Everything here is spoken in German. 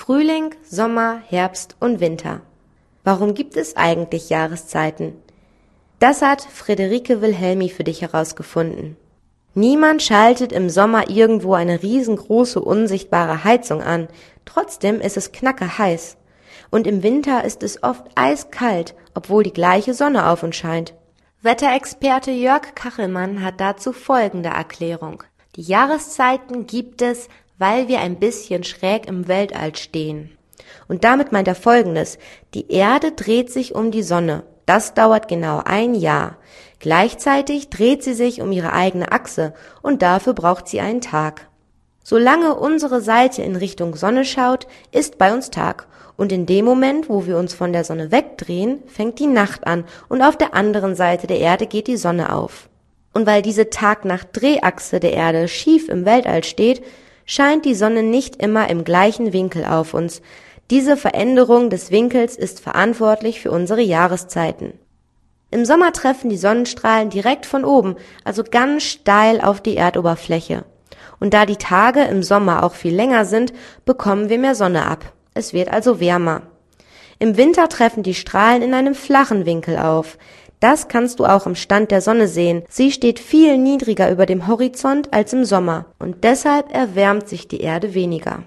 Frühling, Sommer, Herbst und Winter. Warum gibt es eigentlich Jahreszeiten? Das hat Friederike Wilhelmi für dich herausgefunden. Niemand schaltet im Sommer irgendwo eine riesengroße unsichtbare Heizung an, trotzdem ist es knacke heiß. Und im Winter ist es oft eiskalt, obwohl die gleiche Sonne auf uns scheint. Wetterexperte Jörg Kachelmann hat dazu folgende Erklärung. Die Jahreszeiten gibt es, weil wir ein bisschen schräg im Weltall stehen. Und damit meint er folgendes. Die Erde dreht sich um die Sonne. Das dauert genau ein Jahr. Gleichzeitig dreht sie sich um ihre eigene Achse und dafür braucht sie einen Tag. Solange unsere Seite in Richtung Sonne schaut, ist bei uns Tag. Und in dem Moment, wo wir uns von der Sonne wegdrehen, fängt die Nacht an und auf der anderen Seite der Erde geht die Sonne auf. Und weil diese Tag-Nacht-Drehachse der Erde schief im Weltall steht, scheint die Sonne nicht immer im gleichen Winkel auf uns. Diese Veränderung des Winkels ist verantwortlich für unsere Jahreszeiten. Im Sommer treffen die Sonnenstrahlen direkt von oben, also ganz steil auf die Erdoberfläche. Und da die Tage im Sommer auch viel länger sind, bekommen wir mehr Sonne ab. Es wird also wärmer. Im Winter treffen die Strahlen in einem flachen Winkel auf. Das kannst du auch im Stand der Sonne sehen. Sie steht viel niedriger über dem Horizont als im Sommer und deshalb erwärmt sich die Erde weniger